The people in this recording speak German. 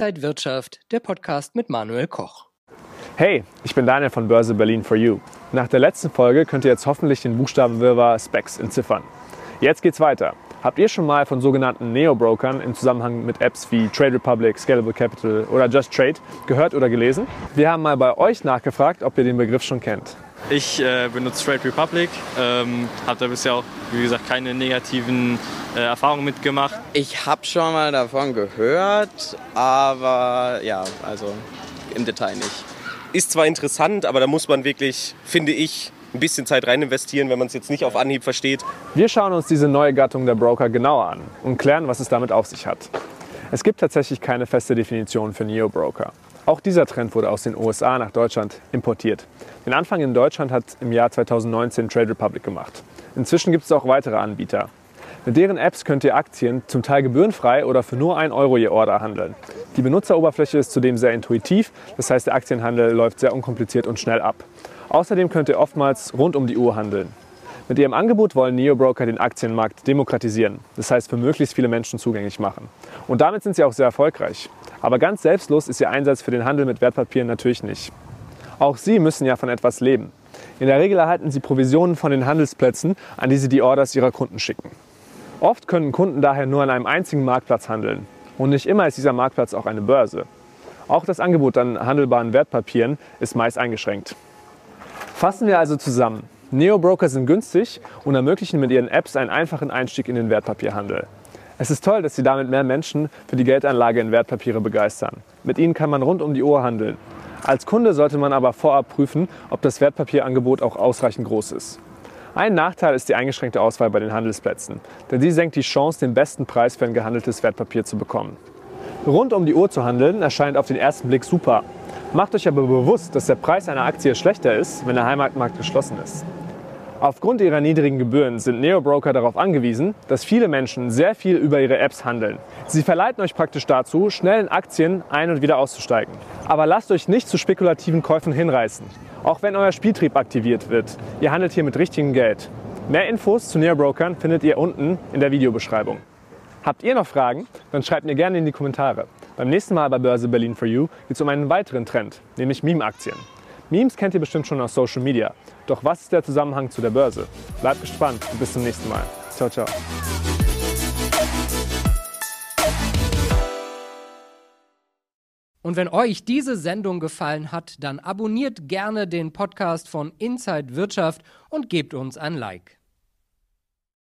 Inside Wirtschaft, der Podcast mit Manuel Koch. Hey, ich bin Daniel von Börse Berlin for You. Nach der letzten Folge könnt ihr jetzt hoffentlich den Buchstabenwirrwarr Specs entziffern. Jetzt geht's weiter. Habt ihr schon mal von sogenannten Neo-Brokern im Zusammenhang mit Apps wie Trade Republic, Scalable Capital oder Just Trade gehört oder gelesen? Wir haben mal bei euch nachgefragt, ob ihr den Begriff schon kennt. Ich äh, benutze Trade Republic, ähm, habe da bisher auch, wie gesagt, keine negativen äh, Erfahrungen mitgemacht. Ich habe schon mal davon gehört, aber ja, also im Detail nicht. Ist zwar interessant, aber da muss man wirklich, finde ich, ein bisschen Zeit rein investieren, wenn man es jetzt nicht auf Anhieb versteht. Wir schauen uns diese neue Gattung der Broker genauer an und klären, was es damit auf sich hat. Es gibt tatsächlich keine feste Definition für Neo-Broker. Auch dieser Trend wurde aus den USA nach Deutschland importiert. Den Anfang in Deutschland hat im Jahr 2019 Trade Republic gemacht. Inzwischen gibt es auch weitere Anbieter. Mit deren Apps könnt ihr Aktien zum Teil gebührenfrei oder für nur 1 Euro je Order handeln. Die Benutzeroberfläche ist zudem sehr intuitiv, das heißt der Aktienhandel läuft sehr unkompliziert und schnell ab. Außerdem könnt ihr oftmals rund um die Uhr handeln. Mit ihrem Angebot wollen Neobroker den Aktienmarkt demokratisieren, das heißt für möglichst viele Menschen zugänglich machen. Und damit sind sie auch sehr erfolgreich. Aber ganz selbstlos ist ihr Einsatz für den Handel mit Wertpapieren natürlich nicht. Auch sie müssen ja von etwas leben. In der Regel erhalten sie Provisionen von den Handelsplätzen, an die sie die Orders ihrer Kunden schicken. Oft können Kunden daher nur an einem einzigen Marktplatz handeln. Und nicht immer ist dieser Marktplatz auch eine Börse. Auch das Angebot an handelbaren Wertpapieren ist meist eingeschränkt. Fassen wir also zusammen. Neo-Broker sind günstig und ermöglichen mit ihren Apps einen einfachen Einstieg in den Wertpapierhandel. Es ist toll, dass sie damit mehr Menschen für die Geldanlage in Wertpapiere begeistern. Mit ihnen kann man rund um die Uhr handeln. Als Kunde sollte man aber vorab prüfen, ob das Wertpapierangebot auch ausreichend groß ist. Ein Nachteil ist die eingeschränkte Auswahl bei den Handelsplätzen, denn sie senkt die Chance, den besten Preis für ein gehandeltes Wertpapier zu bekommen. Rund um die Uhr zu handeln erscheint auf den ersten Blick super, Macht euch aber bewusst, dass der Preis einer Aktie schlechter ist, wenn der Heimatmarkt geschlossen ist. Aufgrund ihrer niedrigen Gebühren sind Neo-Broker darauf angewiesen, dass viele Menschen sehr viel über ihre Apps handeln. Sie verleiten euch praktisch dazu, schnell in Aktien ein- und wieder auszusteigen. Aber lasst euch nicht zu spekulativen Käufen hinreißen. Auch wenn euer Spieltrieb aktiviert wird, ihr handelt hier mit richtigem Geld. Mehr Infos zu Neo-Brokern findet ihr unten in der Videobeschreibung. Habt ihr noch Fragen? Dann schreibt mir gerne in die Kommentare. Beim nächsten Mal bei Börse Berlin for You geht es um einen weiteren Trend, nämlich Meme-Aktien. Memes kennt ihr bestimmt schon aus Social Media. Doch was ist der Zusammenhang zu der Börse? Bleibt gespannt und bis zum nächsten Mal. Ciao, ciao. Und wenn euch diese Sendung gefallen hat, dann abonniert gerne den Podcast von Inside Wirtschaft und gebt uns ein Like.